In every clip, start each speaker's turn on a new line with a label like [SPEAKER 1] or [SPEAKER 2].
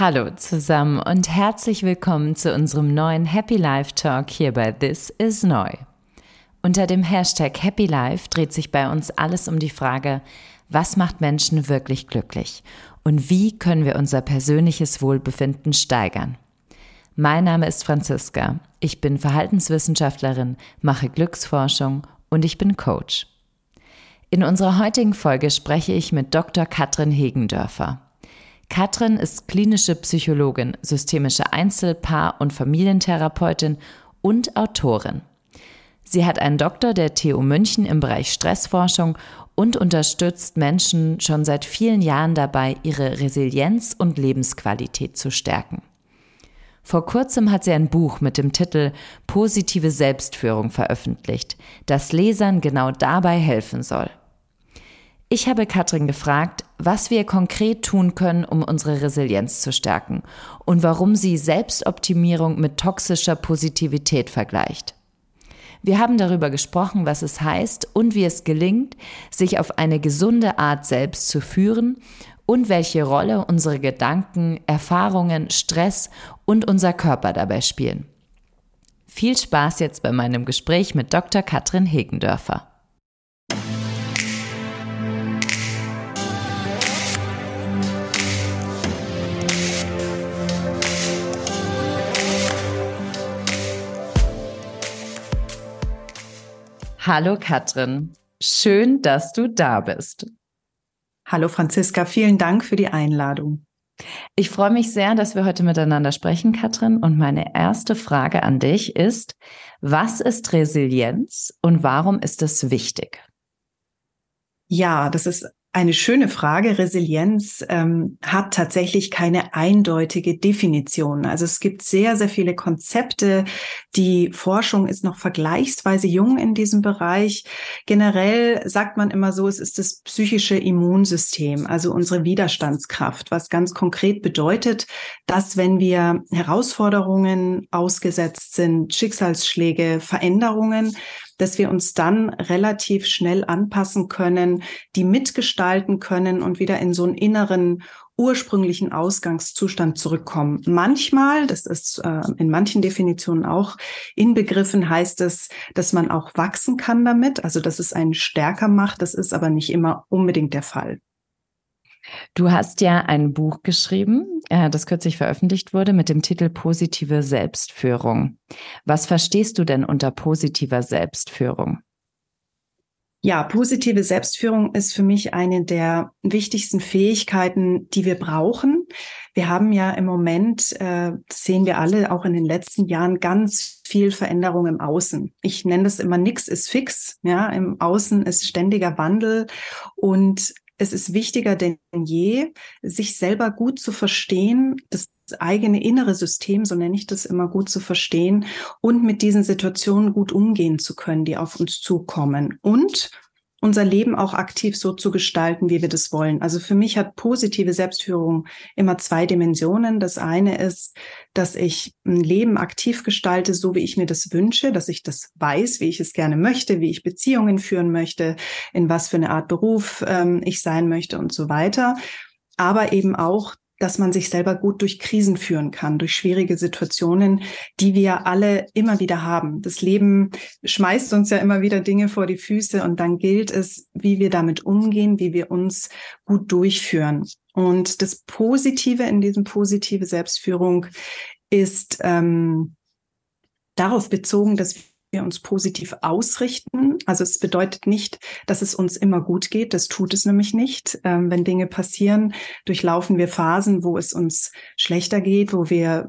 [SPEAKER 1] Hallo zusammen und herzlich willkommen zu unserem neuen Happy Life Talk hier bei This is Neu. Unter dem Hashtag Happy Life dreht sich bei uns alles um die Frage, was macht Menschen wirklich glücklich und wie können wir unser persönliches Wohlbefinden steigern. Mein Name ist Franziska, ich bin Verhaltenswissenschaftlerin, mache Glücksforschung und ich bin Coach. In unserer heutigen Folge spreche ich mit Dr. Katrin Hegendörfer. Katrin ist klinische Psychologin, systemische Einzel-, Paar- und Familientherapeutin und Autorin. Sie hat einen Doktor der TU München im Bereich Stressforschung und unterstützt Menschen schon seit vielen Jahren dabei, ihre Resilienz und Lebensqualität zu stärken. Vor kurzem hat sie ein Buch mit dem Titel Positive Selbstführung veröffentlicht, das Lesern genau dabei helfen soll. Ich habe Katrin gefragt, was wir konkret tun können, um unsere Resilienz zu stärken und warum sie Selbstoptimierung mit toxischer Positivität vergleicht. Wir haben darüber gesprochen, was es heißt und wie es gelingt, sich auf eine gesunde Art selbst zu führen und welche Rolle unsere Gedanken, Erfahrungen, Stress und unser Körper dabei spielen. Viel Spaß jetzt bei meinem Gespräch mit Dr. Katrin Hegendörfer. Hallo Katrin, schön, dass du da bist.
[SPEAKER 2] Hallo Franziska, vielen Dank für die Einladung.
[SPEAKER 1] Ich freue mich sehr, dass wir heute miteinander sprechen, Katrin. Und meine erste Frage an dich ist, was ist Resilienz und warum ist es wichtig?
[SPEAKER 2] Ja, das ist eine schöne Frage. Resilienz ähm, hat tatsächlich keine eindeutige Definition. Also es gibt sehr, sehr viele Konzepte. Die Forschung ist noch vergleichsweise jung in diesem Bereich. Generell sagt man immer so, es ist das psychische Immunsystem, also unsere Widerstandskraft, was ganz konkret bedeutet, dass wenn wir Herausforderungen ausgesetzt sind, Schicksalsschläge, Veränderungen, dass wir uns dann relativ schnell anpassen können, die mitgestalten können und wieder in so einen inneren ursprünglichen Ausgangszustand zurückkommen. Manchmal, das ist äh, in manchen Definitionen auch inbegriffen, heißt es, dass man auch wachsen kann damit, also dass es einen stärker macht. Das ist aber nicht immer unbedingt der Fall.
[SPEAKER 1] Du hast ja ein Buch geschrieben, äh, das kürzlich veröffentlicht wurde mit dem Titel Positive Selbstführung. Was verstehst du denn unter positiver Selbstführung?
[SPEAKER 2] Ja, positive Selbstführung ist für mich eine der wichtigsten Fähigkeiten, die wir brauchen. Wir haben ja im Moment, äh, sehen wir alle auch in den letzten Jahren ganz viel Veränderung im Außen. Ich nenne das immer, nix ist fix. Ja, im Außen ist ständiger Wandel und es ist wichtiger denn je, sich selber gut zu verstehen, das eigene innere System, so nenne ich das immer, gut zu verstehen und mit diesen Situationen gut umgehen zu können, die auf uns zukommen. Und unser Leben auch aktiv so zu gestalten, wie wir das wollen. Also für mich hat positive Selbstführung immer zwei Dimensionen. Das eine ist, dass ich ein Leben aktiv gestalte, so wie ich mir das wünsche, dass ich das weiß, wie ich es gerne möchte, wie ich Beziehungen führen möchte, in was für eine Art Beruf ähm, ich sein möchte und so weiter. Aber eben auch, dass man sich selber gut durch Krisen führen kann, durch schwierige Situationen, die wir alle immer wieder haben. Das Leben schmeißt uns ja immer wieder Dinge vor die Füße und dann gilt es, wie wir damit umgehen, wie wir uns gut durchführen. Und das Positive in diesem positive Selbstführung ist ähm, darauf bezogen, dass wir uns positiv ausrichten. Also es bedeutet nicht, dass es uns immer gut geht. Das tut es nämlich nicht. Ähm, wenn Dinge passieren, durchlaufen wir Phasen, wo es uns schlechter geht, wo wir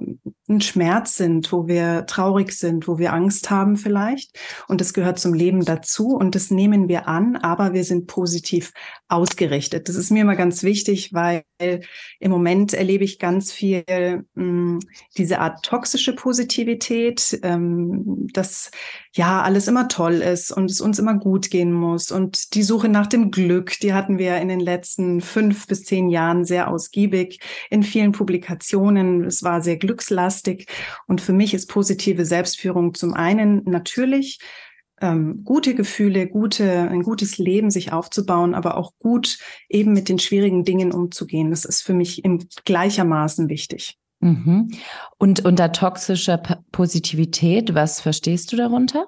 [SPEAKER 2] ein Schmerz sind, wo wir traurig sind, wo wir Angst haben vielleicht. Und das gehört zum Leben dazu und das nehmen wir an, aber wir sind positiv ausgerichtet. Das ist mir immer ganz wichtig, weil im Moment erlebe ich ganz viel mh, hm, diese Art toxische Positivität, ähm, dass ja alles immer toll ist und es uns immer gut gehen muss. Und die Suche nach dem Glück, die hatten wir in den letzten fünf bis zehn Jahren sehr ausgiebig in vielen Publikationen. Es war sehr glückslastig. Und für mich ist positive Selbstführung zum einen natürlich ähm, gute Gefühle, gute, ein gutes Leben sich aufzubauen, aber auch gut eben mit den schwierigen Dingen umzugehen. Das ist für mich im gleichermaßen wichtig.
[SPEAKER 1] Mhm. Und unter toxischer Positivität, was verstehst du darunter?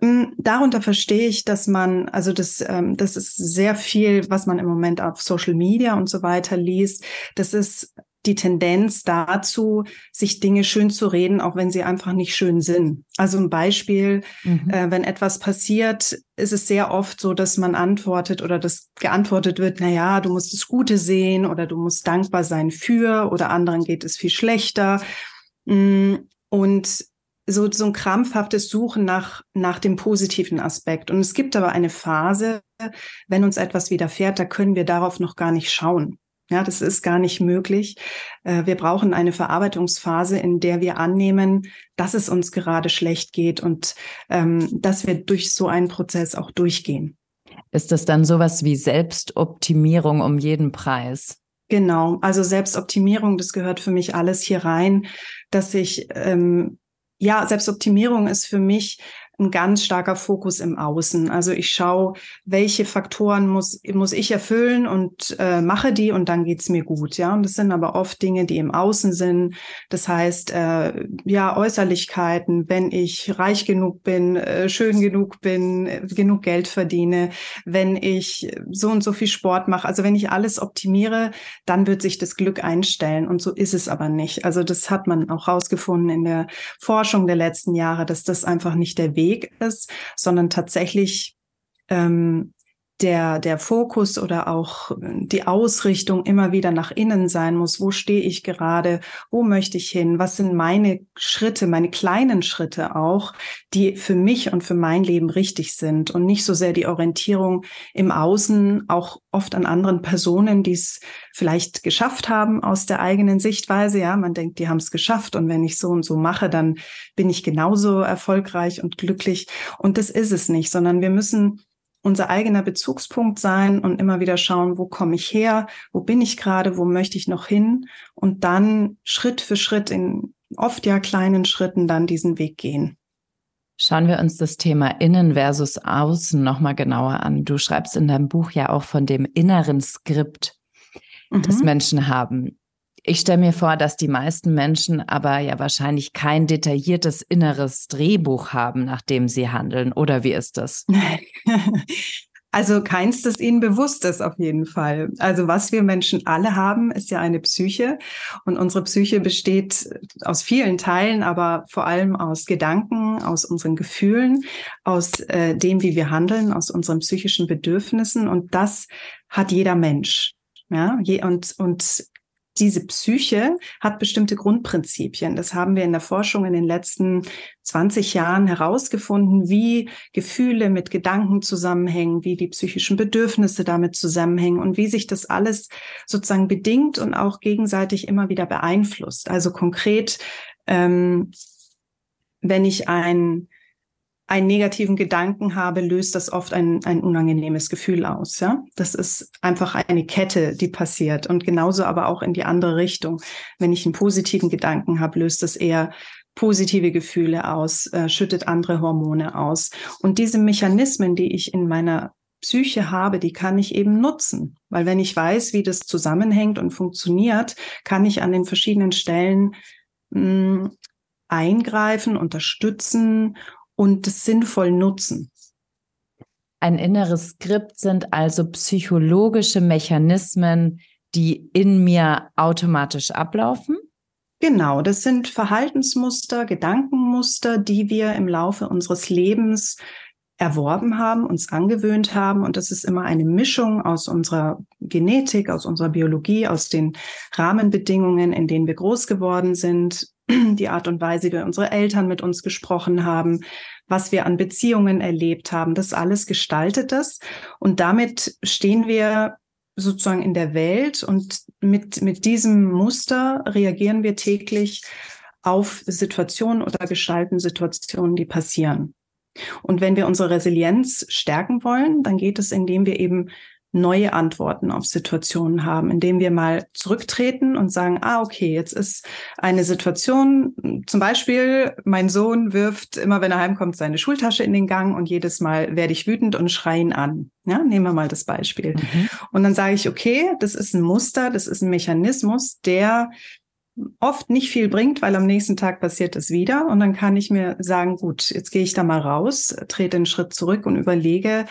[SPEAKER 2] Mm, darunter verstehe ich, dass man, also das, ähm, das ist sehr viel, was man im Moment auf Social Media und so weiter liest. Das ist die Tendenz dazu, sich Dinge schön zu reden, auch wenn sie einfach nicht schön sind. Also ein Beispiel, mhm. äh, wenn etwas passiert, ist es sehr oft so, dass man antwortet oder dass geantwortet wird, na ja, du musst das Gute sehen oder du musst dankbar sein für oder anderen geht es viel schlechter. Mm, und so, so ein krampfhaftes Suchen nach, nach dem positiven Aspekt. Und es gibt aber eine Phase, wenn uns etwas widerfährt, da können wir darauf noch gar nicht schauen. Ja, das ist gar nicht möglich. Äh, wir brauchen eine Verarbeitungsphase, in der wir annehmen, dass es uns gerade schlecht geht und ähm, dass wir durch so einen Prozess auch durchgehen.
[SPEAKER 1] Ist das dann sowas wie Selbstoptimierung um jeden Preis?
[SPEAKER 2] Genau, also Selbstoptimierung, das gehört für mich alles hier rein, dass ich ähm, ja, Selbstoptimierung ist für mich ein ganz starker Fokus im Außen. Also ich schaue, welche Faktoren muss, muss ich erfüllen und äh, mache die und dann geht's mir gut. Ja, und das sind aber oft Dinge, die im Außen sind. Das heißt, äh, ja, Äußerlichkeiten, wenn ich reich genug bin, äh, schön genug bin, äh, genug Geld verdiene, wenn ich so und so viel Sport mache. Also wenn ich alles optimiere, dann wird sich das Glück einstellen. Und so ist es aber nicht. Also das hat man auch rausgefunden in der Forschung der letzten Jahre, dass das einfach nicht der Weg Weg ist, sondern tatsächlich ähm, der, der Fokus oder auch die Ausrichtung immer wieder nach innen sein muss. Wo stehe ich gerade? Wo möchte ich hin? Was sind meine Schritte, meine kleinen Schritte auch, die für mich und für mein Leben richtig sind und nicht so sehr die Orientierung im Außen, auch oft an anderen Personen, die es vielleicht geschafft haben aus der eigenen Sichtweise. Ja, man denkt, die haben es geschafft und wenn ich so und so mache, dann bin ich genauso erfolgreich und glücklich. Und das ist es nicht, sondern wir müssen unser eigener Bezugspunkt sein und immer wieder schauen, wo komme ich her, wo bin ich gerade, wo möchte ich noch hin und dann Schritt für Schritt in oft ja kleinen Schritten dann diesen Weg gehen.
[SPEAKER 1] Schauen wir uns das Thema Innen versus Außen nochmal genauer an. Du schreibst in deinem Buch ja auch von dem inneren Skript, mhm. das Menschen haben. Ich stelle mir vor, dass die meisten Menschen aber ja wahrscheinlich kein detailliertes inneres Drehbuch haben, nach dem sie handeln. Oder wie ist das?
[SPEAKER 2] Also keins, das ihnen bewusst ist, auf jeden Fall. Also was wir Menschen alle haben, ist ja eine Psyche. Und unsere Psyche besteht aus vielen Teilen, aber vor allem aus Gedanken, aus unseren Gefühlen, aus äh, dem, wie wir handeln, aus unseren psychischen Bedürfnissen. Und das hat jeder Mensch. Ja, und, und diese Psyche hat bestimmte Grundprinzipien. Das haben wir in der Forschung in den letzten 20 Jahren herausgefunden, wie Gefühle mit Gedanken zusammenhängen, wie die psychischen Bedürfnisse damit zusammenhängen und wie sich das alles sozusagen bedingt und auch gegenseitig immer wieder beeinflusst. Also konkret, ähm, wenn ich ein einen negativen Gedanken habe, löst das oft ein, ein unangenehmes Gefühl aus. Ja, das ist einfach eine Kette, die passiert und genauso aber auch in die andere Richtung. Wenn ich einen positiven Gedanken habe, löst das eher positive Gefühle aus, äh, schüttet andere Hormone aus. Und diese Mechanismen, die ich in meiner Psyche habe, die kann ich eben nutzen. Weil wenn ich weiß, wie das zusammenhängt und funktioniert, kann ich an den verschiedenen Stellen mh, hm, eingreifen, unterstützen und es sinnvoll nutzen.
[SPEAKER 1] Ein inneres Skript sind also psychologische Mechanismen, die in mir automatisch ablaufen?
[SPEAKER 2] Genau, das sind Verhaltensmuster, Gedankenmuster, die wir im Laufe unseres Lebens erworben haben, uns angewöhnt haben. Und das ist immer eine Mischung aus unserer Genetik, aus unserer Biologie, aus den Rahmenbedingungen, in denen wir groß geworden sind, die Art und Weise, wie unsere Eltern mit uns gesprochen haben, was wir an Beziehungen erlebt haben, das alles gestaltet das. Und damit stehen wir sozusagen in der Welt und mit, mit diesem Muster reagieren wir täglich auf Situationen oder gestalten Situationen, die passieren. Und wenn wir unsere Resilienz stärken wollen, dann geht es, indem wir eben neue Antworten auf Situationen haben, indem wir mal zurücktreten und sagen, ah, okay, jetzt ist eine Situation, zum Beispiel, mein Sohn wirft immer, wenn er heimkommt, seine Schultasche in den Gang und jedes Mal werde ich wütend und schreie ihn an. Ja, nehmen wir mal das Beispiel. Mhm. Und dann sage ich, okay, das ist ein Muster, das ist ein Mechanismus, der oft nicht viel bringt, weil am nächsten Tag passiert es wieder. Und dann kann ich mir sagen, gut, jetzt gehe ich da mal raus, trete einen Schritt zurück und überlege,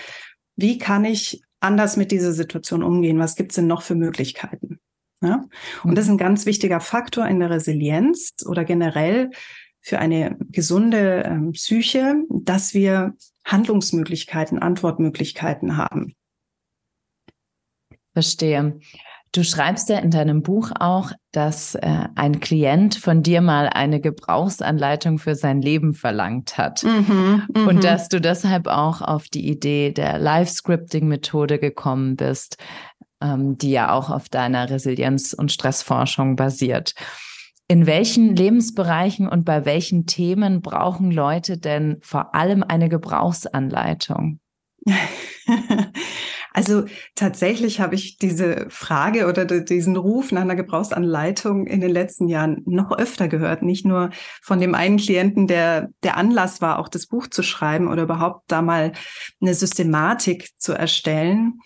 [SPEAKER 2] wie kann ich anders mit dieser Situation umgehen? Was gibt es denn noch für Möglichkeiten? Ja? Und das ist ein ganz wichtiger Faktor in der Resilienz oder generell für eine gesunde ähm, Psyche, dass wir Handlungsmöglichkeiten, Antwortmöglichkeiten haben.
[SPEAKER 1] Verstehe. Du schreibst ja in deinem Buch auch, dass äh, ein Klient von dir mal eine Gebrauchsanleitung für sein Leben verlangt hat. Mhm, und mhm. dass du deshalb auch auf die Idee der Live-Scripting-Methode gekommen bist, ähm, die ja auch auf deiner Resilienz- und Stressforschung basiert. In welchen Lebensbereichen und bei welchen Themen brauchen Leute denn vor allem eine Gebrauchsanleitung?
[SPEAKER 2] Also tatsächlich habe ich diese Frage oder diesen Ruf nach einer Gebrauchsanleitung in den letzten Jahren noch öfter gehört. Nicht nur von dem einen Klienten, der der Anlass war, auch das Buch zu schreiben oder überhaupt da mal eine Systematik zu erstellen.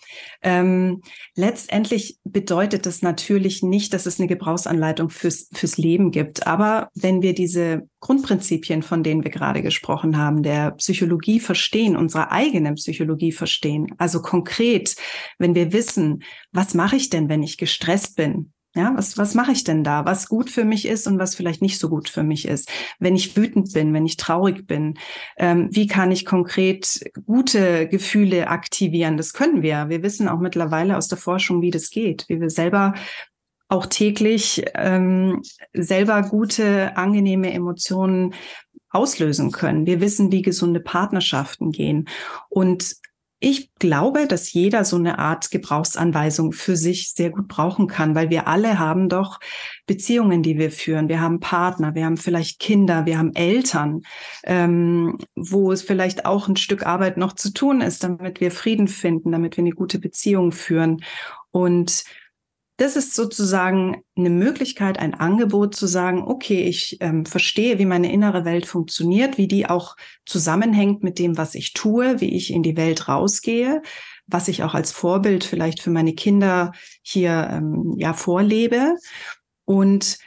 [SPEAKER 2] Ähm, letztendlich bedeutet das natürlich nicht, dass es eine Gebrauchsanleitung fürs, fürs Leben gibt. Aber wenn wir diese Grundprinzipien, von denen wir gerade gesprochen haben, der Psychologie verstehen, unserer eigenen Psychologie verstehen, also konkret, wenn wir wissen, was mache ich denn, wenn ich gestresst bin? Ja, was, was mache ich denn da? Was gut für mich ist und was vielleicht nicht so gut für mich ist? Wenn ich wütend bin, wenn ich traurig bin, ähm, wie kann ich konkret gute Gefühle aktivieren? Das können wir. Wir wissen auch mittlerweile aus der Forschung, wie das geht, wie wir selber auch täglich ähm, selber gute, angenehme Emotionen auslösen können. Wir wissen, wie gesunde Partnerschaften gehen. Und ich glaube, dass jeder so eine Art Gebrauchsanweisung für sich sehr gut brauchen kann, weil wir alle haben doch Beziehungen, die wir führen. Wir haben Partner, wir haben vielleicht Kinder, wir haben Eltern, ähm, wo es vielleicht auch ein Stück Arbeit noch zu tun ist, damit wir Frieden finden, damit wir eine gute Beziehung führen. Und das ist sozusagen eine Möglichkeit, ein Angebot zu sagen, okay, ich ähm, verstehe, wie meine innere Welt funktioniert, wie die auch zusammenhängt mit dem, was ich tue, wie ich in die Welt rausgehe, was ich auch als Vorbild vielleicht für meine Kinder hier ähm, ja vorlebe. Und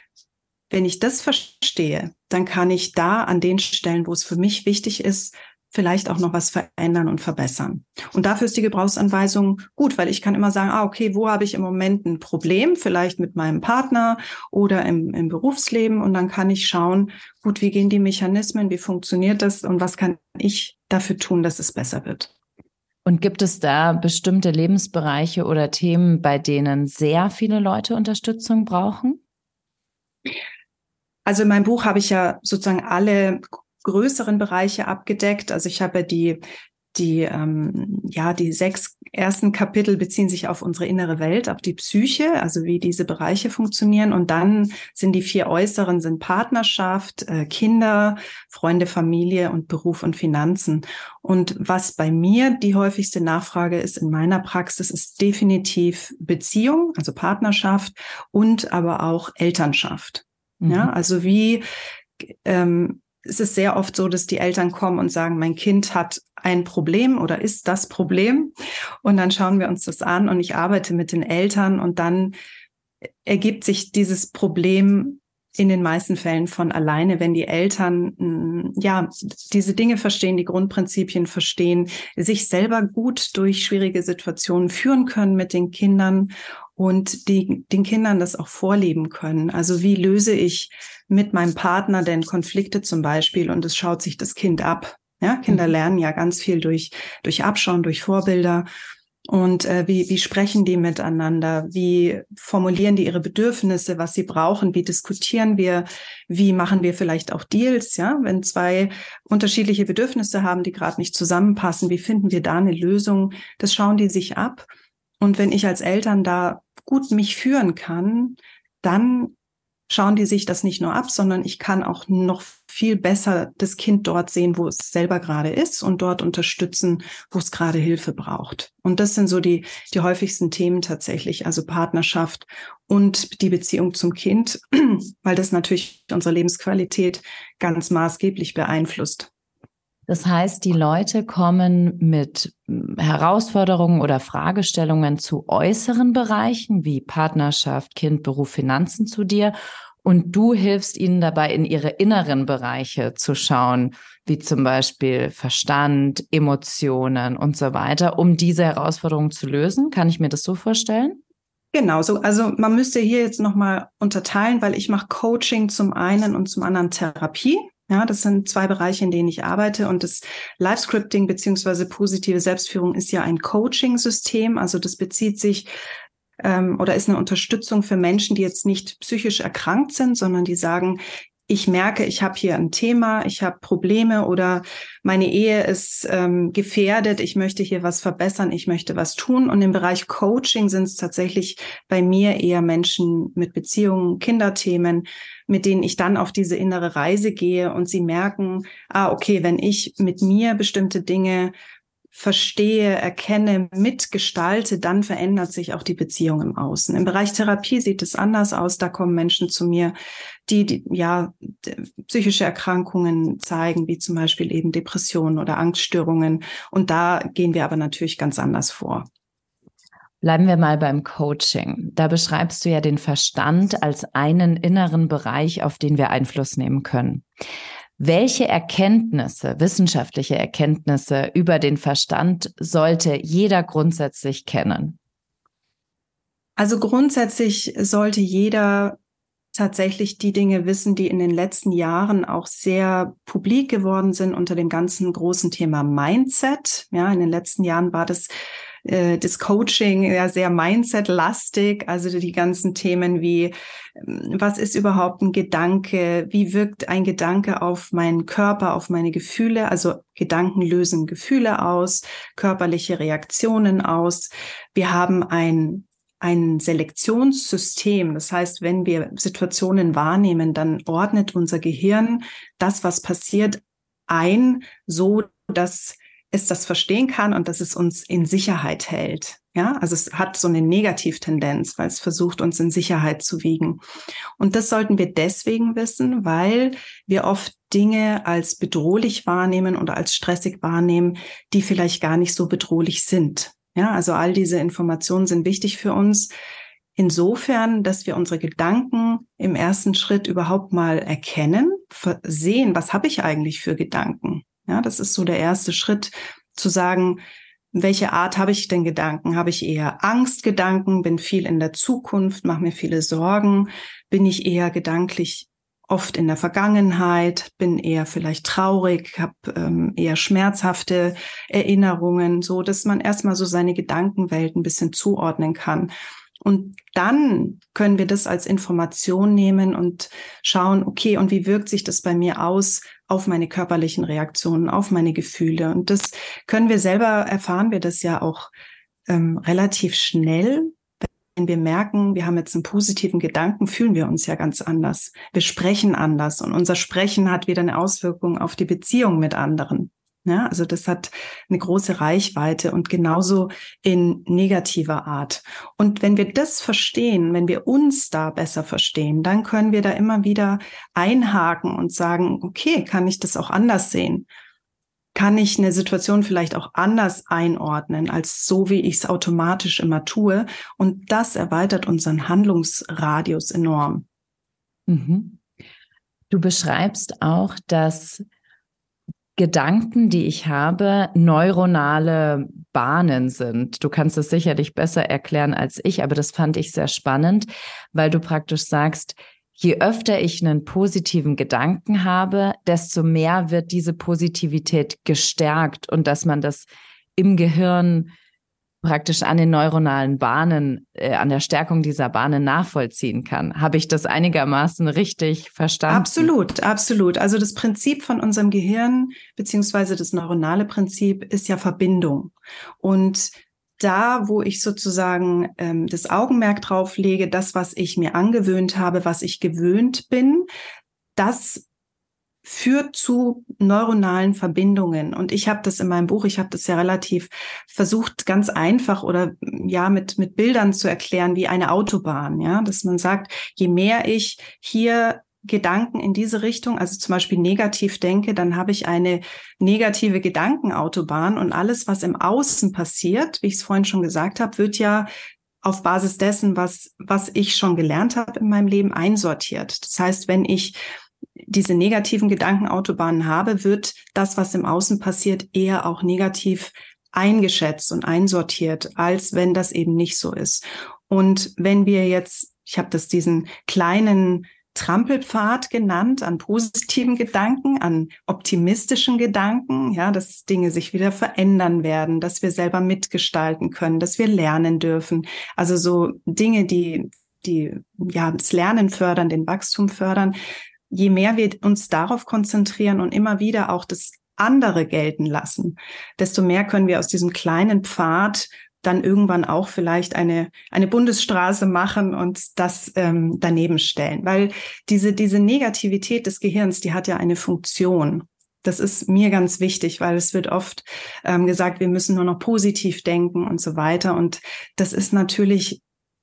[SPEAKER 2] wenn ich das verstehe, dann kann ich da an den Stellen, wo es für mich wichtig ist, vielleicht auch noch was verändern und verbessern. Und dafür ist die Gebrauchsanweisung gut, weil ich kann immer sagen, ah, okay, wo habe ich im Moment ein Problem, vielleicht mit meinem Partner oder im, im Berufsleben. Und dann kann ich schauen, gut, wie gehen die Mechanismen, wie funktioniert das und was kann ich dafür tun, dass es besser wird.
[SPEAKER 1] Und gibt es da bestimmte Lebensbereiche oder Themen, bei denen sehr viele Leute Unterstützung brauchen?
[SPEAKER 2] Also in meinem Buch habe ich ja sozusagen alle größeren Bereiche abgedeckt. Also ich habe die die ähm, ja die sechs ersten Kapitel beziehen sich auf unsere innere Welt, auf die Psyche, also wie diese Bereiche funktionieren. Und dann sind die vier äußeren sind Partnerschaft, äh, Kinder, Freunde, Familie und Beruf und Finanzen. Und was bei mir die häufigste Nachfrage ist in meiner Praxis, ist definitiv Beziehung, also Partnerschaft und aber auch Elternschaft. Mhm. Ja, also wie ähm, es ist sehr oft so, dass die Eltern kommen und sagen, mein Kind hat ein Problem oder ist das Problem. Und dann schauen wir uns das an und ich arbeite mit den Eltern und dann ergibt sich dieses Problem in den meisten Fällen von alleine, wenn die Eltern mm, ja diese Dinge verstehen, die Grundprinzipien verstehen, sich selber gut durch schwierige Situationen führen können mit den Kindern und die den Kindern das auch vorleben können. Also wie löse ich mit meinem Partner denn Konflikte zum Beispiel und es schaut sich das Kind ab. Ja, Kinder mhm. lernen ja ganz viel durch durch Abschauen, durch Vorbilder und äh, wie, wie sprechen die miteinander? Wie formulieren die ihre Bedürfnisse, was sie brauchen? Wie diskutieren wir? Wie machen wir vielleicht auch Deals? Ja, wenn zwei unterschiedliche Bedürfnisse haben, die gerade nicht zusammenpassen, wie finden wir da eine Lösung? Das schauen die sich ab. Und wenn ich als Eltern da gut mich führen kann, dann schauen die sich das nicht nur ab, sondern ich kann auch noch viel besser das Kind dort sehen, wo es selber gerade ist und dort unterstützen, wo es gerade Hilfe braucht. Und das sind so die, die häufigsten Themen tatsächlich, also Partnerschaft und die Beziehung zum Kind, weil das natürlich unsere Lebensqualität ganz maßgeblich beeinflusst.
[SPEAKER 1] Das heißt, die Leute kommen mit hm, Herausforderungen oder Fragestellungen zu äußeren Bereichen wie Partnerschaft, Kind, Beruf, Finanzen zu dir und du hilfst ihnen dabei, in ihre inneren Bereiche zu schauen, wie zum Beispiel Verstand, Emotionen und so weiter, um diese Herausforderungen zu lösen. Kann ich mir das so vorstellen?
[SPEAKER 2] Genau, so, also man müsste hier jetzt nochmal unterteilen, weil ich mache Coaching zum einen und zum anderen Therapie. Ja, das sind zwei Bereiche, in denen ich arbeite. Und das Live-Scripting beziehungsweise positive Selbstführung ist ja ein Coaching-System. Also das bezieht sich ähm, oder ist eine Unterstützung für Menschen, die jetzt nicht psychisch erkrankt sind, sondern die sagen, ich merke, ich habe hier ein Thema, ich habe Probleme oder meine Ehe ist ähm, gefährdet, ich möchte hier was verbessern, ich möchte was tun. Und im Bereich Coaching sind es tatsächlich bei mir eher Menschen mit Beziehungen, Kinderthemen, mit denen ich dann auf diese innere Reise gehe und sie merken, ah, okay, wenn ich mit mir bestimmte Dinge verstehe, erkenne, mitgestalte, dann verändert sich auch die Beziehung im Außen. Im Bereich Therapie sieht es anders aus. Da kommen Menschen zu mir, die, die ja psychische Erkrankungen zeigen, wie zum Beispiel eben Depressionen oder Angststörungen. Und da gehen wir aber natürlich ganz anders vor.
[SPEAKER 1] Bleiben wir mal beim Coaching. Da beschreibst du ja den Verstand als einen inneren Bereich, auf den wir Einfluss nehmen können. Welche Erkenntnisse, wissenschaftliche Erkenntnisse über den Verstand sollte jeder grundsätzlich kennen?
[SPEAKER 2] Also grundsätzlich sollte jeder tatsächlich die Dinge wissen, die in den letzten Jahren auch sehr publik geworden sind unter dem ganzen großen Thema Mindset. Ja, in den letzten Jahren war das äh, das Coaching ja sehr Mindset-lastig, also die ganzen Themen wie, ähm, was ist überhaupt ein Gedanke? Wie wirkt ein Gedanke auf meinen Körper, auf meine Gefühle? Also Gedanken lösen Gefühle aus, körperliche Reaktionen aus. Wir haben ein ein Selektionssystem. Das heißt, wenn wir Situationen wahrnehmen, dann ordnet unser Gehirn das, was passiert, ein, so dass es das verstehen kann und dass es uns in Sicherheit hält. Ja, also es hat so eine Negativtendenz, weil es versucht, uns in Sicherheit zu wiegen. Und das sollten wir deswegen wissen, weil wir oft Dinge als bedrohlich wahrnehmen oder als stressig wahrnehmen, die vielleicht gar nicht so bedrohlich sind. Ja, also all diese Informationen sind wichtig für uns. Insofern, dass wir unsere Gedanken im ersten Schritt überhaupt mal erkennen, sehen, was habe ich eigentlich für Gedanken? Ja, das ist so der erste Schritt, zu sagen, welche Art habe ich denn Gedanken? Habe ich eher Angstgedanken, bin viel in der Zukunft, mache mir viele Sorgen? Bin ich eher gedanklich oft in der Vergangenheit, bin eher vielleicht traurig, habe ähm, eher schmerzhafte Erinnerungen, so dass man erstmal so seine Gedankenwelt ein bisschen zuordnen kann. Und dann können wir das als Information nehmen und schauen, okay, und wie wirkt sich das bei mir aus auf meine körperlichen Reaktionen, auf meine Gefühle? Und das können wir selber erfahren, wir das ja auch ähm, relativ schnell. Wenn wir merken, wir haben jetzt einen positiven Gedanken, fühlen wir uns ja ganz anders. Wir sprechen anders und unser Sprechen hat wieder eine Auswirkung auf die Beziehung mit anderen. Ja, also das hat eine große Reichweite und genauso in negativer Art. Und wenn wir das verstehen, wenn wir uns da besser verstehen, dann können wir da immer wieder einhaken und sagen, okay, kann ich das auch anders sehen? Kann ich eine Situation vielleicht auch anders einordnen, als so, wie ich es automatisch immer tue? Und das erweitert unseren Handlungsradius enorm.
[SPEAKER 1] Mhm. Du beschreibst auch, dass Gedanken, die ich habe, neuronale Bahnen sind. Du kannst es sicherlich besser erklären als ich, aber das fand ich sehr spannend, weil du praktisch sagst, je öfter ich einen positiven Gedanken habe, desto mehr wird diese Positivität gestärkt und dass man das im Gehirn praktisch an den neuronalen Bahnen, äh, an der Stärkung dieser Bahnen nachvollziehen kann. Habe ich das einigermaßen richtig verstanden?
[SPEAKER 2] Absolut, absolut. Also das Prinzip von unserem Gehirn beziehungsweise das neuronale Prinzip ist ja Verbindung. Und da, wo ich sozusagen ähm, das Augenmerk drauf lege, das, was ich mir angewöhnt habe, was ich gewöhnt bin, das führt zu neuronalen Verbindungen. Und ich habe das in meinem Buch, ich habe das ja relativ versucht, ganz einfach oder ja mit, mit Bildern zu erklären, wie eine Autobahn, ja, dass man sagt, je mehr ich hier Gedanken in diese Richtung, also zum Beispiel negativ denke, dann habe ich eine negative Gedankenautobahn und alles, was im Außen passiert, wie ich es vorhin schon gesagt habe, wird ja auf Basis dessen, was, was ich schon gelernt habe in meinem Leben, einsortiert. Das heißt, wenn ich diese negativen Gedankenautobahnen habe, wird das, was im Außen passiert, eher auch negativ eingeschätzt und einsortiert, als wenn das eben nicht so ist. Und wenn wir jetzt, ich habe das diesen kleinen Trampelpfad genannt an positiven Gedanken, an optimistischen Gedanken, ja, dass Dinge sich wieder verändern werden, dass wir selber mitgestalten können, dass wir lernen dürfen. Also so Dinge, die, die, ja, das Lernen fördern, den Wachstum fördern. Je mehr wir uns darauf konzentrieren und immer wieder auch das andere gelten lassen, desto mehr können wir aus diesem kleinen Pfad dann irgendwann auch vielleicht eine, eine Bundesstraße machen und das ähm, daneben stellen. Weil diese, diese Negativität des Gehirns, die hat ja eine Funktion. Das ist mir ganz wichtig, weil es wird oft ähm, gesagt, wir müssen nur noch positiv denken und so weiter. Und das ist natürlich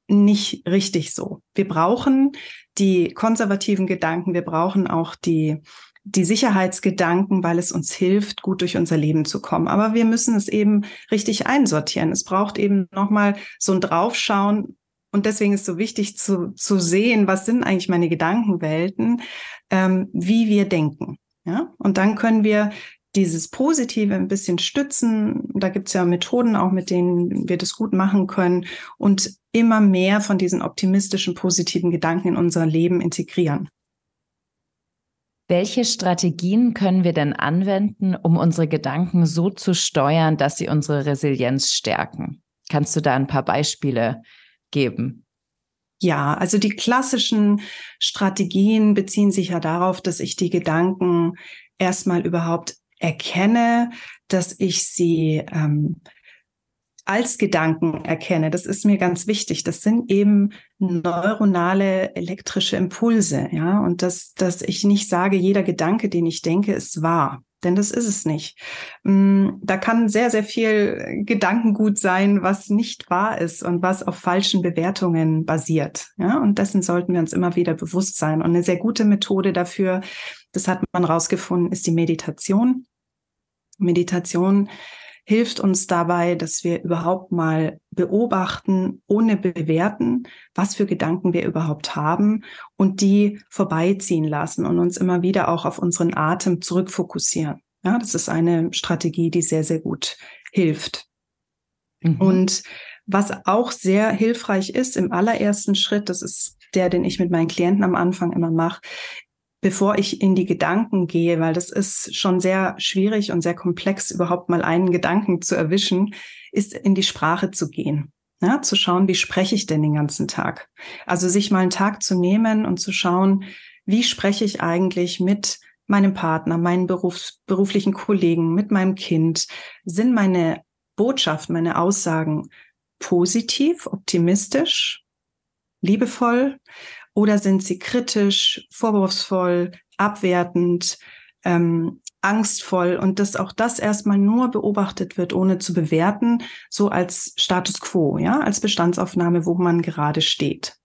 [SPEAKER 2] nicht richtig so. Wir brauchen die konservativen Gedanken, wir brauchen auch die die Sicherheitsgedanken, weil es uns hilft, gut durch unser Leben zu kommen. Aber wir müssen es eben richtig einsortieren. Es braucht eben nochmal so ein Draufschauen. Und deswegen ist so wichtig zu, zu sehen, was sind eigentlich meine Gedankenwelten, ähm, wie wir denken. Ja, und dann können wir dieses Positive ein bisschen stützen. Da gibt's ja Methoden auch, mit denen wir das gut machen können und immer mehr von diesen optimistischen, positiven Gedanken in unser Leben integrieren.
[SPEAKER 1] Welche Strategien können wir denn anwenden, um unsere Gedanken so zu steuern, dass sie unsere Resilienz stärken? Kannst du da ein paar Beispiele geben?
[SPEAKER 2] Ja, also die klassischen Strategien beziehen sich ja darauf, dass ich die Gedanken erstmal überhaupt erkenne, dass ich sie ähm, als Gedanken erkenne. Das ist mir ganz wichtig. Das sind eben neuronale elektrische Impulse, ja. Und dass, dass ich nicht sage, jeder Gedanke, den ich denke, ist wahr. Denn das ist es nicht. Mm, da kann sehr, sehr viel Gedankengut sein, was nicht wahr ist und was auf falschen Bewertungen basiert. Ja, und dessen sollten wir uns immer wieder bewusst sein. Und eine sehr gute Methode dafür, das hat man rausgefunden, ist die Meditation. Meditation hilft uns dabei, dass wir überhaupt mal beobachten, ohne bewerten, was für Gedanken wir überhaupt haben und die vorbeiziehen lassen und uns immer wieder auch auf unseren Atem zurückfokussieren. Ja, das ist eine Strategie, die sehr, sehr gut hilft. Mhm. Und was auch sehr hilfreich ist im allerersten Schritt, das ist der, den ich mit meinen Klienten am Anfang immer mache, bevor ich in die Gedanken gehe, weil das ist schon sehr schwierig und sehr komplex, überhaupt mal einen Gedanken zu erwischen, ist in die Sprache zu gehen. Ja, zu schauen, wie spreche ich denn den ganzen Tag? Also sich mal einen Tag zu nehmen und zu schauen, wie spreche ich eigentlich mit meinem Partner, meinen Berufs-, beruflichen Kollegen, mit meinem Kind? Sind meine Botschaften, meine Aussagen positiv, optimistisch, liebevoll? Oder sind sie kritisch, vorwurfsvoll, abwertend, ähm, angstvoll und dass auch das erstmal nur beobachtet wird, ohne zu bewerten, so als Status quo, ja, als Bestandsaufnahme, wo man gerade steht.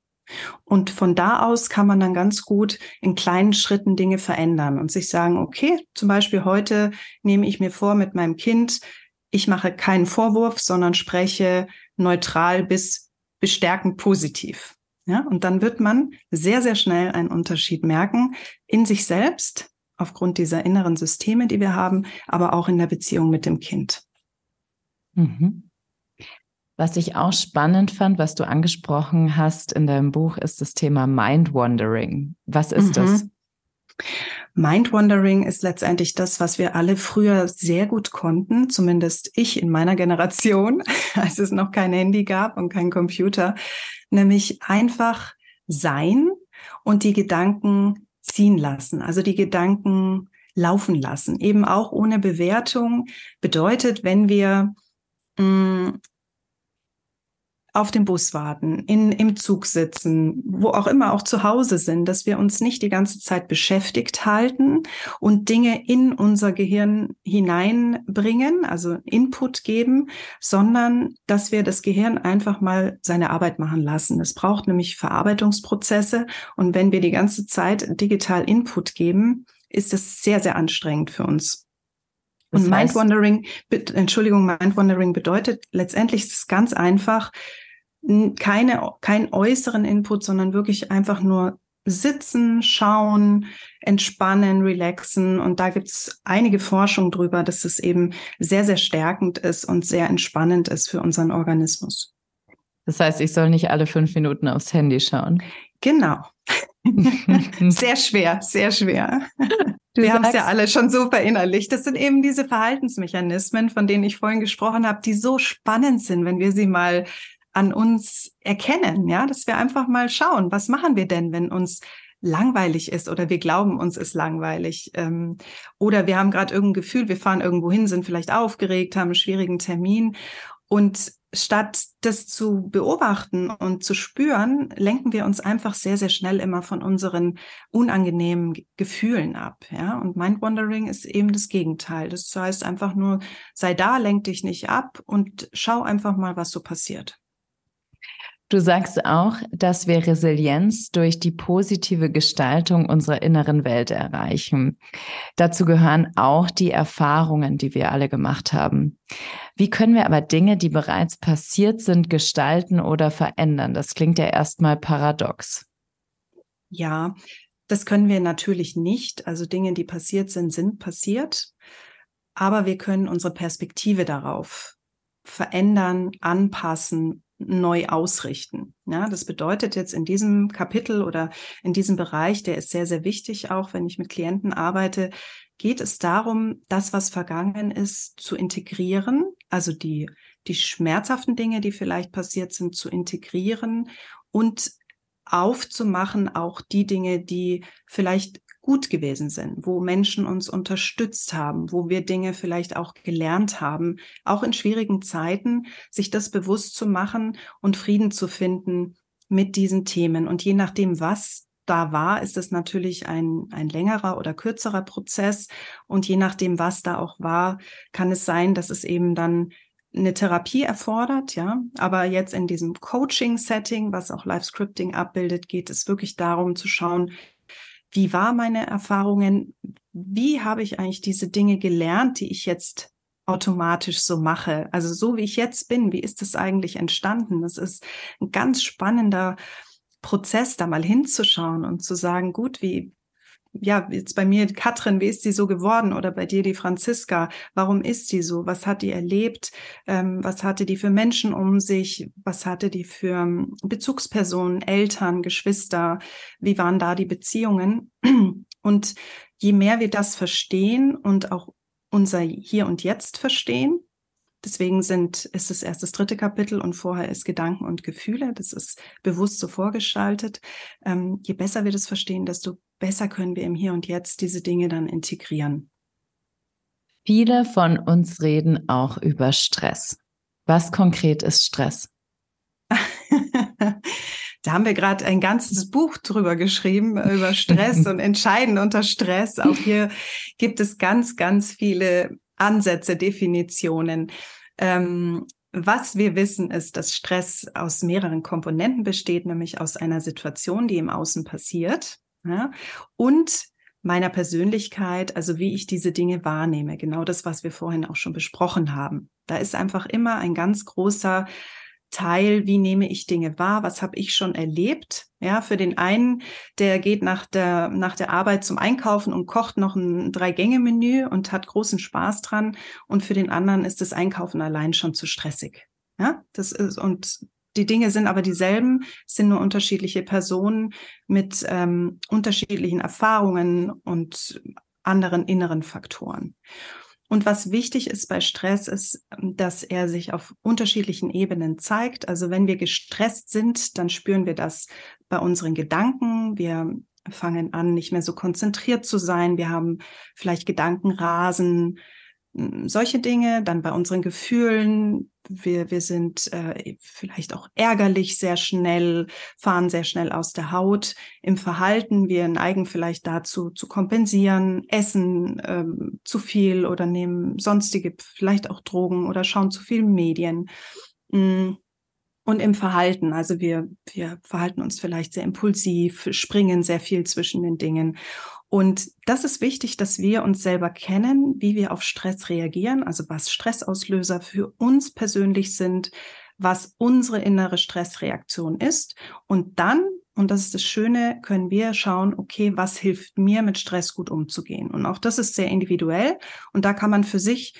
[SPEAKER 2] Und von da aus kann man dann ganz gut in kleinen Schritten Dinge verändern und sich sagen, okay, zum Beispiel heute nehme ich mir vor mit meinem Kind, ich mache keinen Vorwurf, sondern spreche neutral bis bestärkend positiv. Ja, und dann wird man sehr, sehr schnell einen Unterschied merken in sich selbst, aufgrund dieser inneren Systeme, die wir haben, aber auch in der Beziehung mit dem Kind.
[SPEAKER 1] Mhm. Was ich auch spannend fand, was du angesprochen hast in deinem Buch, ist das Thema Mind Wandering. Was ist mhm. das?
[SPEAKER 2] Mind-Wandering ist letztendlich das, was wir alle früher sehr gut konnten, zumindest ich in meiner Generation, als es noch kein Handy gab und kein Computer, nämlich einfach sein und die Gedanken ziehen lassen, also die Gedanken laufen lassen, eben auch ohne Bewertung. Bedeutet, wenn wir mh, mm, auf dem Bus warten, in, im Zug sitzen, wo auch immer, auch zu Hause sind, dass wir uns nicht die ganze Zeit beschäftigt halten und Dinge in unser Gehirn hineinbringen, also Input geben, sondern dass wir das Gehirn einfach mal seine Arbeit machen lassen. Es braucht nämlich Verarbeitungsprozesse und wenn wir die ganze Zeit digital Input geben, ist es sehr, sehr anstrengend für uns. Das und Mindwandering, Entschuldigung, Mindwandering bedeutet letztendlich ist es ganz einfach, keine, keinen äußeren Input, sondern wirklich einfach nur sitzen, schauen, entspannen, relaxen. Und da gibt's einige Forschung drüber, dass es eben sehr, sehr stärkend ist und sehr entspannend ist für unseren Organismus.
[SPEAKER 1] Das heißt, ich soll nicht alle fünf Minuten aufs Handy schauen.
[SPEAKER 2] Genau. sehr schwer, sehr schwer. Du Wir haben es ja alle schon so verinnerlicht. Das sind eben diese Verhaltensmechanismen, von denen ich vorhin gesprochen habe, die so spannend sind, wenn wir sie mal an uns erkennen, ja, dass wir einfach mal schauen, was machen wir denn, wenn uns langweilig ist oder wir glauben, uns ist langweilig. Ähm, oder wir haben gerade irgendein Gefühl, wir fahren irgendwo hin, sind vielleicht aufgeregt, haben einen schwierigen Termin. Und statt das zu beobachten und zu spüren, lenken wir uns einfach sehr, sehr schnell immer von unseren unangenehmen Gefühlen ab. Ja, und Mindwandering ist eben das Gegenteil. Das heißt einfach nur, sei da, lenk dich nicht ab und schau einfach mal, was so passiert.
[SPEAKER 1] Du sagst auch, dass wir Resilienz durch die positive Gestaltung unserer inneren Welt erreichen. Dazu gehören auch die Erfahrungen, die wir alle gemacht haben. Wie können wir aber Dinge, die bereits passiert sind, gestalten oder verändern? Das klingt ja erstmal paradox.
[SPEAKER 2] Ja, das können wir natürlich nicht. Also Dinge, die passiert sind, sind passiert. Aber wir können unsere Perspektive darauf verändern, anpassen neu ausrichten. Ja, das bedeutet jetzt in diesem Kapitel oder in diesem Bereich, der ist sehr, sehr wichtig, auch wenn ich mit Klienten arbeite, geht es darum, das, was vergangen ist, zu integrieren, also die, die schmerzhaften Dinge, die vielleicht passiert sind, zu integrieren und aufzumachen, auch die Dinge, die vielleicht gut gewesen sind, wo Menschen uns unterstützt haben, wo wir Dinge vielleicht auch gelernt haben, auch in schwierigen Zeiten, sich das bewusst zu machen und Frieden zu finden mit diesen Themen. Und je nachdem, was da war, ist es natürlich ein, ein längerer oder kürzerer Prozess. Und je nachdem, was da auch war, kann es sein, dass es eben dann eine Therapie erfordert, ja. Aber jetzt in diesem Coaching-Setting, was auch Live-Scripting abbildet, geht es wirklich darum zu schauen, wie war meine Erfahrungen? Wie habe ich eigentlich diese Dinge gelernt, die ich jetzt automatisch so mache? Also so wie ich jetzt bin, wie ist das eigentlich entstanden? Das ist ein ganz spannender Prozess, da mal hinzuschauen und zu sagen, gut, wie, ja, jetzt bei mir Katrin, wie ist sie so geworden? Oder bei dir die Franziska, warum ist sie so? Was hat die erlebt? Ähm, was hatte die für Menschen um sich? Was hatte die für ähm, Bezugspersonen, Eltern, Geschwister? Wie waren da die Beziehungen? Und je mehr wir das verstehen und auch unser Hier und Jetzt verstehen, Deswegen sind, ist es erst das dritte Kapitel und vorher ist Gedanken und Gefühle. Das ist bewusst so vorgestaltet. Ähm, je besser wir das verstehen, desto besser können wir im Hier und Jetzt diese Dinge dann integrieren.
[SPEAKER 1] Viele von uns reden auch über Stress. Was konkret ist Stress?
[SPEAKER 2] da haben wir gerade ein ganzes Buch drüber geschrieben, über Stress und Entscheiden unter Stress. Auch hier gibt es ganz, ganz viele Ansätze, Definitionen. Ähm, was wir wissen, ist, dass Stress aus mehreren Komponenten besteht, nämlich aus einer Situation, die im Außen passiert ja, und meiner Persönlichkeit, also wie ich diese Dinge wahrnehme. Genau das, was wir vorhin auch schon besprochen haben. Da ist einfach immer ein ganz großer Teil, wie nehme ich Dinge wahr, was habe ich schon erlebt. Ja, für den einen, der geht nach der, nach der Arbeit zum Einkaufen und kocht noch ein Drei-Gänge-Menü und hat großen Spaß dran. Und für den anderen ist das Einkaufen allein schon zu stressig. Ja, das ist, und die Dinge sind aber dieselben, sind nur unterschiedliche Personen mit ähm, unterschiedlichen Erfahrungen und anderen inneren Faktoren. Und was wichtig ist bei Stress, ist, dass er sich auf unterschiedlichen Ebenen zeigt. Also wenn wir gestresst sind, dann spüren wir das bei unseren Gedanken. Wir fangen an, nicht mehr so konzentriert zu sein. Wir haben vielleicht Gedankenrasen. Solche Dinge, dann bei unseren Gefühlen. Wir, wir sind äh, vielleicht auch ärgerlich sehr schnell, fahren sehr schnell aus der Haut. Im Verhalten, wir neigen vielleicht dazu zu kompensieren, essen ähm, zu viel oder nehmen sonstige, vielleicht auch Drogen oder schauen zu viel Medien. Mm. Und im Verhalten, also wir, wir verhalten uns vielleicht sehr impulsiv, springen sehr viel zwischen den Dingen. Und das ist wichtig, dass wir uns selber kennen, wie wir auf Stress reagieren, also was Stressauslöser für uns persönlich sind, was unsere innere Stressreaktion ist. Und dann, und das ist das Schöne, können wir schauen, okay, was hilft mir mit Stress gut umzugehen. Und auch das ist sehr individuell. Und da kann man für sich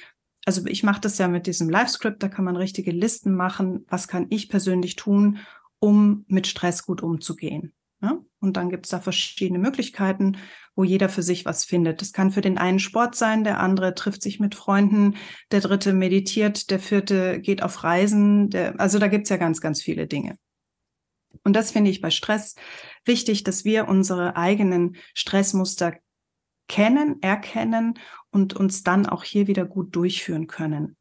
[SPEAKER 2] also ich mache das ja mit diesem Live-Script, da kann man richtige Listen machen, was kann ich persönlich tun, um mit Stress gut umzugehen. Ja? Und dann gibt es da verschiedene Möglichkeiten, wo jeder für sich was findet. Das kann für den einen Sport sein, der andere trifft sich mit Freunden, der dritte meditiert, der vierte geht auf Reisen. Der, also da gibt es ja ganz, ganz viele Dinge. Und das finde ich bei Stress wichtig, dass wir unsere eigenen Stressmuster kennen, erkennen und uns dann auch hier wieder gut durchführen können.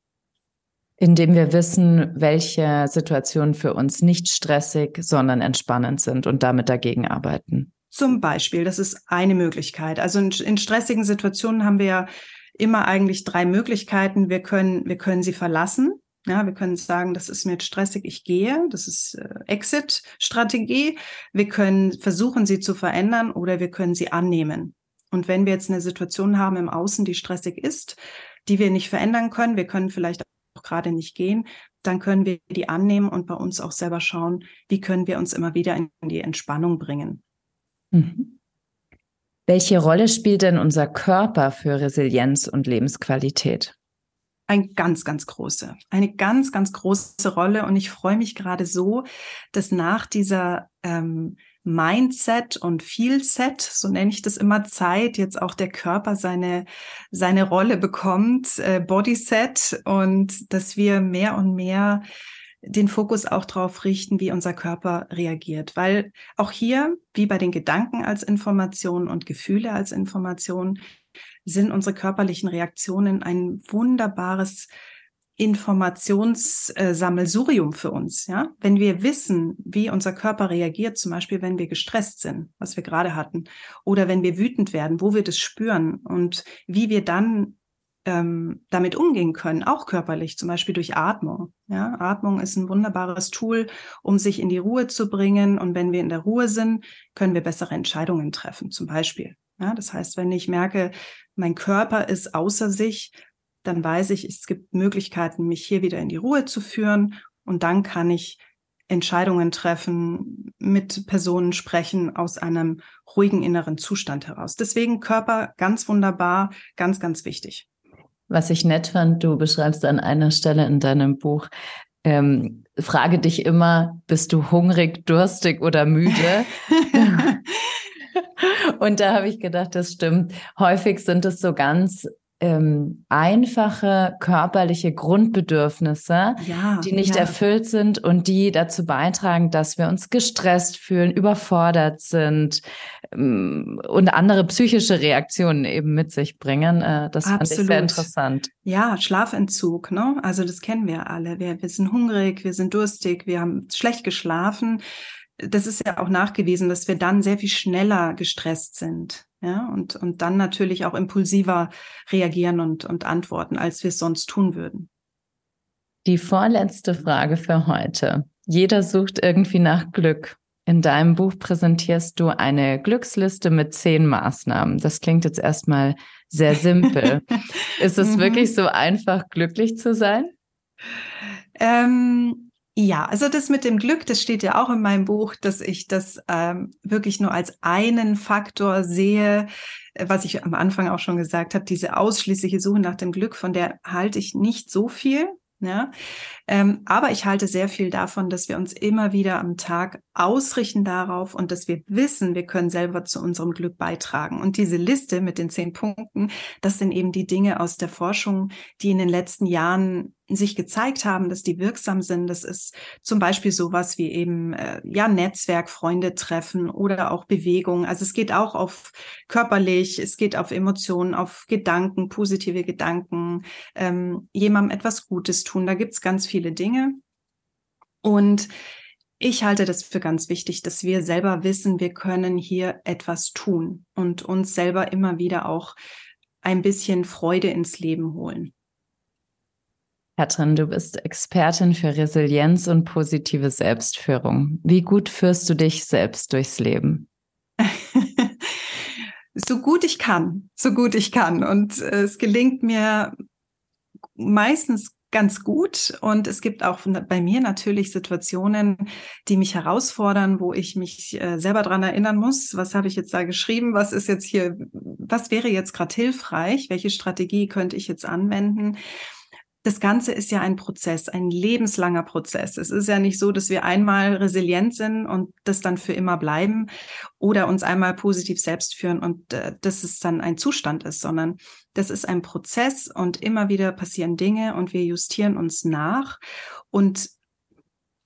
[SPEAKER 1] Indem wir wissen, welche Situationen für uns nicht stressig, sondern entspannend sind und damit dagegen arbeiten.
[SPEAKER 2] Zum Beispiel, das ist eine Möglichkeit. Also in, in stressigen Situationen haben wir ja immer eigentlich drei Möglichkeiten. Wir können, wir können sie verlassen. Ja, wir können sagen, das ist mir jetzt stressig, ich gehe. Das ist äh, Exit-Strategie. Wir können versuchen, sie zu verändern oder wir können sie annehmen. Und wenn wir jetzt eine Situation haben im Außen, die stressig ist, die wir nicht verändern können, wir können vielleicht auch gerade nicht gehen, dann können wir die annehmen und bei uns auch selber schauen, wie können wir uns immer wieder in die Entspannung bringen.
[SPEAKER 1] Mhm. Welche Rolle spielt denn unser Körper für Resilienz und Lebensqualität?
[SPEAKER 2] Eine ganz, ganz große, eine ganz, ganz große Rolle. Und ich freue mich gerade so, dass nach dieser ähm, Mindset und Feelset, so nenne ich das immer Zeit, jetzt auch der Körper seine, seine Rolle bekommt, äh, Bodyset und dass wir mehr und mehr den Fokus auch darauf richten, wie unser Körper reagiert. Weil auch hier, wie bei den Gedanken als Information und Gefühle als Information, sind unsere körperlichen Reaktionen ein wunderbares Informationssammelsurium für uns. Ja, wenn wir wissen, wie unser Körper reagiert, zum Beispiel wenn wir gestresst sind, was wir gerade hatten, oder wenn wir wütend werden, wo wir das spüren und wie wir dann ähm, damit umgehen können, auch körperlich, zum Beispiel durch Atmung. Ja, Atmung ist ein wunderbares Tool, um sich in die Ruhe zu bringen. Und wenn wir in der Ruhe sind, können wir bessere Entscheidungen treffen, zum Beispiel. Ja, das heißt, wenn ich merke, mein Körper ist außer sich, dann weiß ich, es gibt Möglichkeiten, mich hier wieder in die Ruhe zu führen und dann kann ich Entscheidungen treffen, mit Personen sprechen aus einem ruhigen inneren Zustand heraus. Deswegen Körper ganz wunderbar, ganz, ganz wichtig.
[SPEAKER 1] Was ich nett fand, du beschreibst an einer Stelle in deinem Buch, ähm, frage dich immer, bist du hungrig, durstig oder müde? Und da habe ich gedacht, das stimmt. Häufig sind es so ganz ähm, einfache körperliche Grundbedürfnisse, ja, die nicht ja. erfüllt sind und die dazu beitragen, dass wir uns gestresst fühlen, überfordert sind ähm, und andere psychische Reaktionen eben mit sich bringen. Äh, das Absolut. fand ich sehr interessant.
[SPEAKER 2] Ja, Schlafentzug, ne? Also das kennen wir alle. Wir, wir sind hungrig, wir sind durstig, wir haben schlecht geschlafen. Das ist ja auch nachgewiesen, dass wir dann sehr viel schneller gestresst sind ja, und, und dann natürlich auch impulsiver reagieren und, und antworten, als wir es sonst tun würden.
[SPEAKER 1] Die vorletzte Frage für heute. Jeder sucht irgendwie nach Glück. In deinem Buch präsentierst du eine Glücksliste mit zehn Maßnahmen. Das klingt jetzt erstmal sehr simpel. Ist es mhm. wirklich so einfach, glücklich zu sein?
[SPEAKER 2] Ähm, ja, also das mit dem Glück, das steht ja auch in meinem Buch, dass ich das ähm, wirklich nur als einen Faktor sehe, äh, was ich am Anfang auch schon gesagt habe, diese ausschließliche Suche nach dem Glück, von der halte ich nicht so viel. Ja, ähm, aber ich halte sehr viel davon, dass wir uns immer wieder am Tag ausrichten darauf und dass wir wissen, wir können selber zu unserem Glück beitragen. Und diese Liste mit den zehn Punkten, das sind eben die Dinge aus der Forschung, die in den letzten Jahren sich gezeigt haben, dass die wirksam sind. Das ist zum Beispiel sowas wie eben äh, ja Netzwerk, Freunde treffen oder auch Bewegung. Also es geht auch auf körperlich, es geht auf Emotionen, auf Gedanken, positive Gedanken, ähm, jemandem etwas Gutes tun. Da gibt's ganz viele Dinge. Und ich halte das für ganz wichtig, dass wir selber wissen, wir können hier etwas tun und uns selber immer wieder auch ein bisschen Freude ins Leben holen.
[SPEAKER 1] Katrin, du bist Expertin für Resilienz und positive Selbstführung. Wie gut führst du dich selbst durchs Leben?
[SPEAKER 2] so gut ich kann, so gut ich kann. Und äh, es gelingt mir meistens ganz gut. Und es gibt auch bei mir natürlich Situationen, die mich herausfordern, wo ich mich äh, selber dran erinnern muss. Was habe ich jetzt da geschrieben? Was ist jetzt hier, was wäre jetzt gerade hilfreich? Welche Strategie könnte ich jetzt anwenden? Das Ganze ist ja ein Prozess, ein lebenslanger Prozess. Es ist ja nicht so, dass wir einmal resilient sind und das dann für immer bleiben oder uns einmal positiv selbst führen und äh, dass es dann ein Zustand ist, sondern das ist ein Prozess und immer wieder passieren Dinge und wir justieren uns nach. Und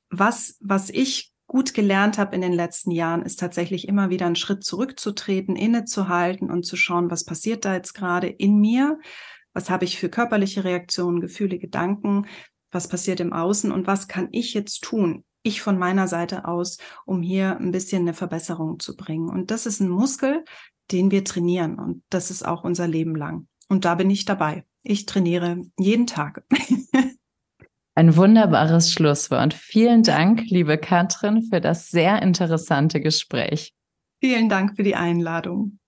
[SPEAKER 2] was, was ich gut gelernt habe in den letzten Jahren, ist tatsächlich immer wieder einen Schritt zurückzutreten, innezuhalten und zu schauen, was passiert da jetzt gerade in mir, was habe ich für körperliche Reaktionen, Gefühle, Gedanken? Was passiert im Außen und was kann ich jetzt tun? Ich von meiner Seite aus, um hier ein bisschen eine Verbesserung zu bringen. Und das ist ein Muskel, den wir trainieren. Und das ist auch unser Leben lang. Und da bin ich dabei. Ich trainiere jeden Tag.
[SPEAKER 1] Ein wunderbares Schlusswort. Vielen Dank, liebe Katrin, für das sehr interessante Gespräch.
[SPEAKER 2] Vielen Dank für die Einladung.